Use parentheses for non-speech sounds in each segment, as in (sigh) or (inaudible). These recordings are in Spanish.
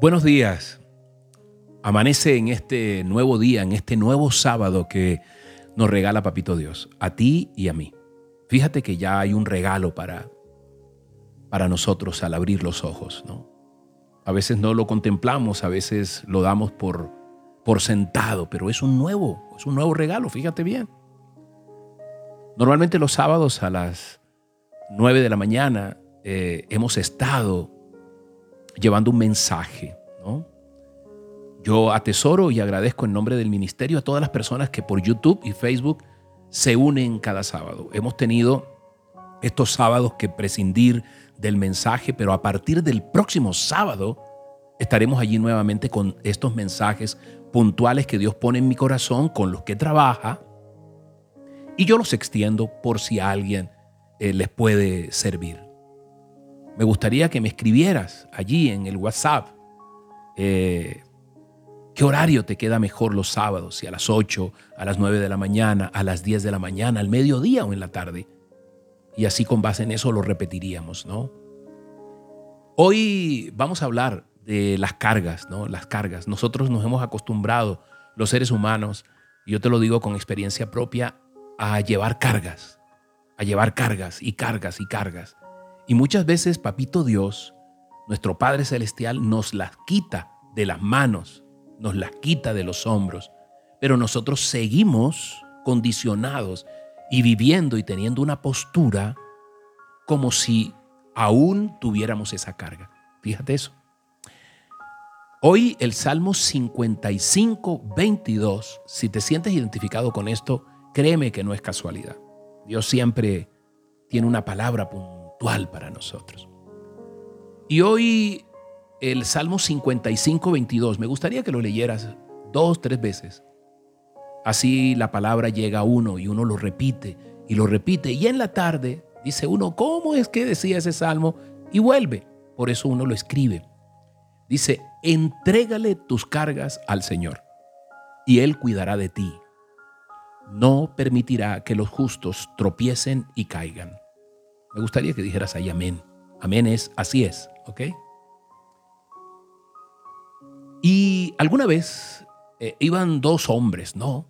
Buenos días. Amanece en este nuevo día, en este nuevo sábado que nos regala Papito Dios, a ti y a mí. Fíjate que ya hay un regalo para, para nosotros al abrir los ojos, ¿no? A veces no lo contemplamos, a veces lo damos por, por sentado, pero es un nuevo, es un nuevo regalo, fíjate bien. Normalmente los sábados a las 9 de la mañana eh, hemos estado llevando un mensaje. Yo atesoro y agradezco en nombre del ministerio a todas las personas que por YouTube y Facebook se unen cada sábado. Hemos tenido estos sábados que prescindir del mensaje, pero a partir del próximo sábado estaremos allí nuevamente con estos mensajes puntuales que Dios pone en mi corazón, con los que trabaja, y yo los extiendo por si a alguien eh, les puede servir me gustaría que me escribieras allí en el WhatsApp eh, qué horario te queda mejor los sábados, si a las 8, a las 9 de la mañana, a las 10 de la mañana, al mediodía o en la tarde. Y así con base en eso lo repetiríamos, ¿no? Hoy vamos a hablar de las cargas, ¿no? Las cargas. Nosotros nos hemos acostumbrado, los seres humanos, y yo te lo digo con experiencia propia, a llevar cargas, a llevar cargas y cargas y cargas. Y muchas veces, Papito Dios, nuestro Padre Celestial, nos las quita de las manos, nos las quita de los hombros, pero nosotros seguimos condicionados y viviendo y teniendo una postura como si aún tuviéramos esa carga. Fíjate eso. Hoy el Salmo 55, 22, si te sientes identificado con esto, créeme que no es casualidad. Dios siempre tiene una palabra puntual para nosotros. Y hoy el Salmo 55, 22, me gustaría que lo leyeras dos, tres veces. Así la palabra llega a uno y uno lo repite y lo repite. Y en la tarde dice uno, ¿cómo es que decía ese salmo? Y vuelve. Por eso uno lo escribe. Dice, entrégale tus cargas al Señor y Él cuidará de ti. No permitirá que los justos tropiecen y caigan. Me gustaría que dijeras ahí amén. Amén es así es, ¿ok? Y alguna vez eh, iban dos hombres, ¿no?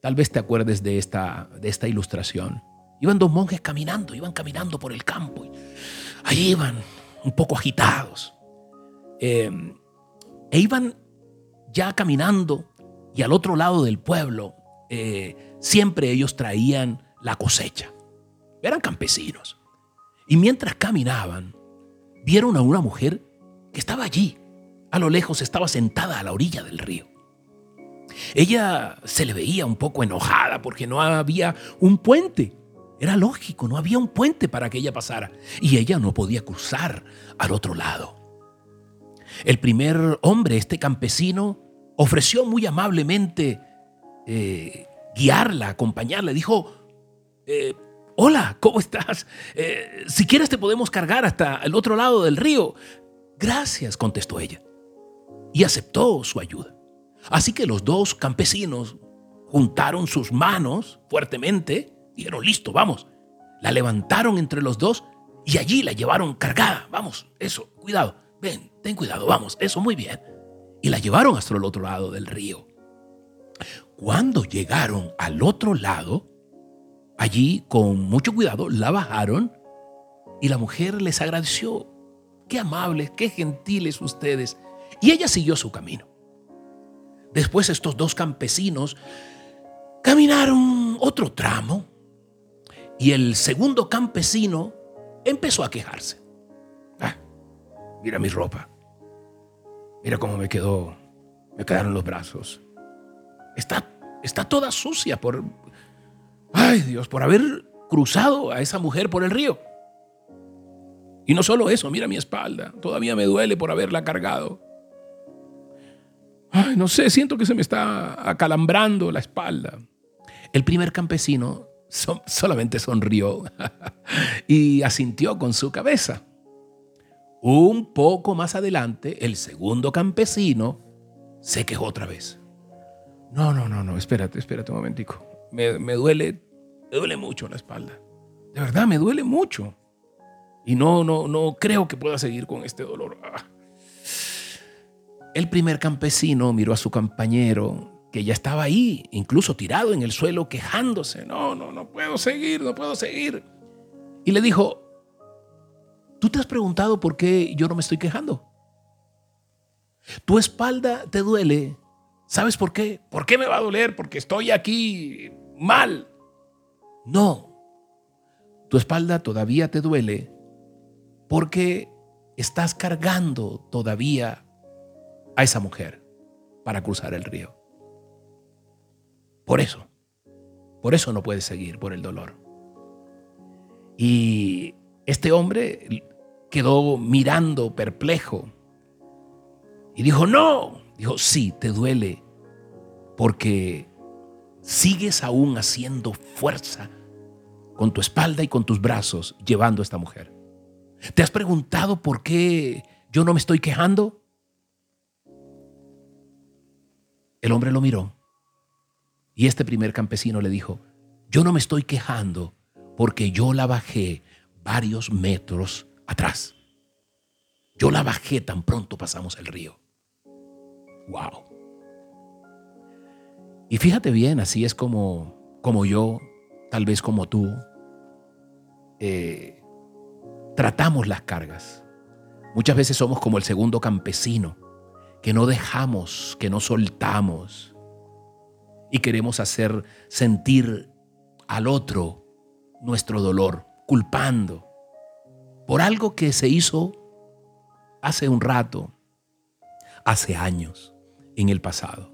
Tal vez te acuerdes de esta, de esta ilustración. Iban dos monjes caminando, iban caminando por el campo. Y ahí iban un poco agitados. Eh, e iban ya caminando y al otro lado del pueblo eh, siempre ellos traían la cosecha. Eran campesinos. Y mientras caminaban, vieron a una mujer que estaba allí. A lo lejos estaba sentada a la orilla del río. Ella se le veía un poco enojada porque no había un puente. Era lógico, no había un puente para que ella pasara. Y ella no podía cruzar al otro lado. El primer hombre, este campesino, ofreció muy amablemente eh, guiarla, acompañarla. Dijo, eh, hola, ¿cómo estás? Eh, si quieres te podemos cargar hasta el otro lado del río. Gracias, contestó ella. Y aceptó su ayuda. Así que los dos campesinos juntaron sus manos fuertemente, dijeron, listo, vamos. La levantaron entre los dos y allí la llevaron cargada. Vamos, eso, cuidado. Ven, ten cuidado, vamos, eso muy bien. Y la llevaron hasta el otro lado del río. Cuando llegaron al otro lado, Allí, con mucho cuidado, la bajaron y la mujer les agradeció. Qué amables, qué gentiles ustedes. Y ella siguió su camino. Después estos dos campesinos caminaron otro tramo y el segundo campesino empezó a quejarse. Ah, mira mi ropa. Mira cómo me quedó, me quedaron los brazos. Está, está toda sucia por, Ay Dios, por haber cruzado a esa mujer por el río. Y no solo eso, mira mi espalda, todavía me duele por haberla cargado. No sé, siento que se me está acalambrando la espalda. El primer campesino solamente sonrió (laughs) y asintió con su cabeza. Un poco más adelante, el segundo campesino se quejó otra vez. No, no, no, no, espérate, espérate un momentico me, duele, me duele mucho la espalda. De verdad, me duele mucho. Y no, no, no creo que pueda seguir con este dolor. Ah. El primer campesino miró a su compañero que ya estaba ahí, incluso tirado en el suelo, quejándose. No, no, no puedo seguir, no puedo seguir. Y le dijo, ¿tú te has preguntado por qué yo no me estoy quejando? Tu espalda te duele. ¿Sabes por qué? ¿Por qué me va a doler? Porque estoy aquí mal. No. Tu espalda todavía te duele porque estás cargando todavía a esa mujer para cruzar el río. Por eso, por eso no puedes seguir por el dolor. Y este hombre quedó mirando perplejo y dijo, no, dijo, sí, te duele porque sigues aún haciendo fuerza con tu espalda y con tus brazos llevando a esta mujer. ¿Te has preguntado por qué yo no me estoy quejando? El hombre lo miró y este primer campesino le dijo, yo no me estoy quejando porque yo la bajé varios metros atrás. Yo la bajé tan pronto pasamos el río. Wow. Y fíjate bien, así es como, como yo, tal vez como tú, eh, tratamos las cargas. Muchas veces somos como el segundo campesino, que no dejamos, que no soltamos y queremos hacer sentir al otro nuestro dolor, culpando por algo que se hizo hace un rato, hace años, en el pasado.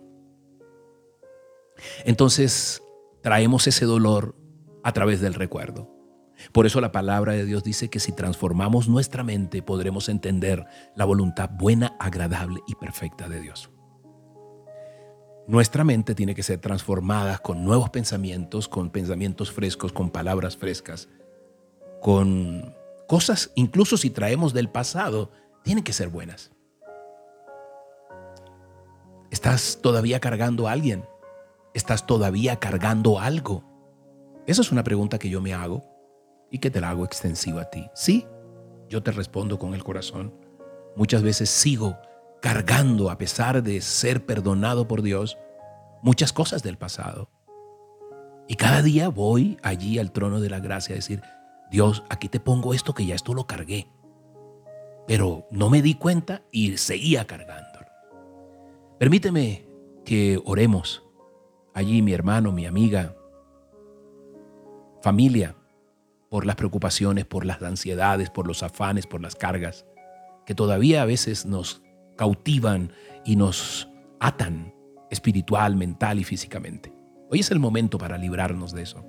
Entonces traemos ese dolor a través del recuerdo. Por eso la palabra de Dios dice que si transformamos nuestra mente podremos entender la voluntad buena, agradable y perfecta de Dios. Nuestra mente tiene que ser transformada con nuevos pensamientos, con pensamientos frescos, con palabras frescas, con cosas, incluso si traemos del pasado, tienen que ser buenas. ¿Estás todavía cargando a alguien? ¿Estás todavía cargando algo? Esa es una pregunta que yo me hago y que te la hago extensiva a ti. Sí, yo te respondo con el corazón. Muchas veces sigo cargando, a pesar de ser perdonado por Dios, muchas cosas del pasado. Y cada día voy allí al trono de la gracia a decir, Dios, aquí te pongo esto que ya esto lo cargué. Pero no me di cuenta y seguía cargándolo. Permíteme que oremos allí, mi hermano, mi amiga, familia, por las preocupaciones, por las ansiedades, por los afanes, por las cargas, que todavía a veces nos cautivan y nos atan espiritual, mental y físicamente. Hoy es el momento para librarnos de eso.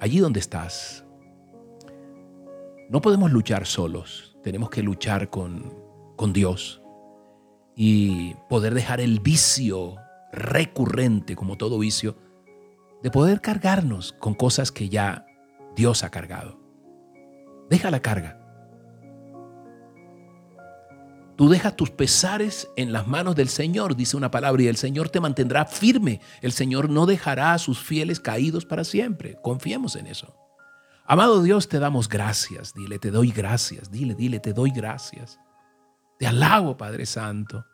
Allí donde estás, no podemos luchar solos, tenemos que luchar con, con Dios y poder dejar el vicio recurrente, como todo vicio, de poder cargarnos con cosas que ya Dios ha cargado. Deja la carga. Tú dejas tus pesares en las manos del Señor, dice una palabra, y el Señor te mantendrá firme. El Señor no dejará a sus fieles caídos para siempre. Confiemos en eso. Amado Dios, te damos gracias. Dile, te doy gracias. Dile, dile, te doy gracias. Te alabo, Padre Santo.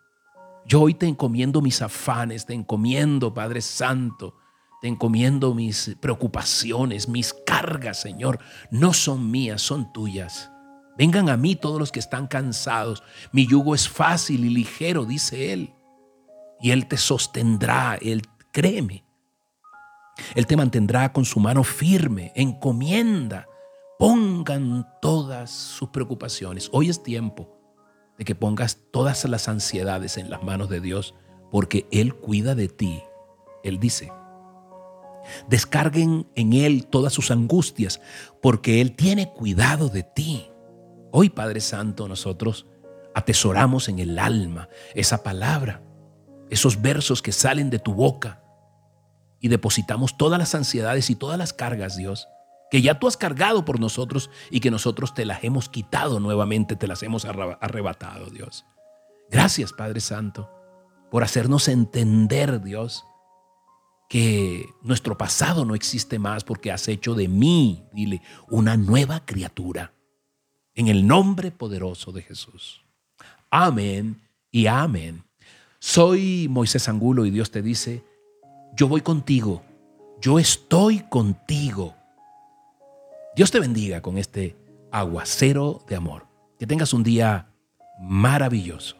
Yo hoy te encomiendo mis afanes, te encomiendo, Padre Santo, te encomiendo mis preocupaciones, mis cargas, Señor. No son mías, son tuyas. Vengan a mí todos los que están cansados. Mi yugo es fácil y ligero, dice Él. Y Él te sostendrá, Él créeme. Él te mantendrá con su mano firme, encomienda. Pongan todas sus preocupaciones. Hoy es tiempo de que pongas todas las ansiedades en las manos de Dios, porque Él cuida de ti. Él dice, descarguen en Él todas sus angustias, porque Él tiene cuidado de ti. Hoy, Padre Santo, nosotros atesoramos en el alma esa palabra, esos versos que salen de tu boca y depositamos todas las ansiedades y todas las cargas, Dios, que ya tú has cargado por nosotros y que nosotros te las hemos quitado nuevamente, te las hemos arrebatado, Dios. Gracias, Padre Santo, por hacernos entender, Dios, que nuestro pasado no existe más porque has hecho de mí, dile, una nueva criatura en el nombre poderoso de Jesús. Amén y amén. Soy Moisés Angulo y Dios te dice, yo voy contigo, yo estoy contigo. Dios te bendiga con este aguacero de amor. Que tengas un día maravilloso.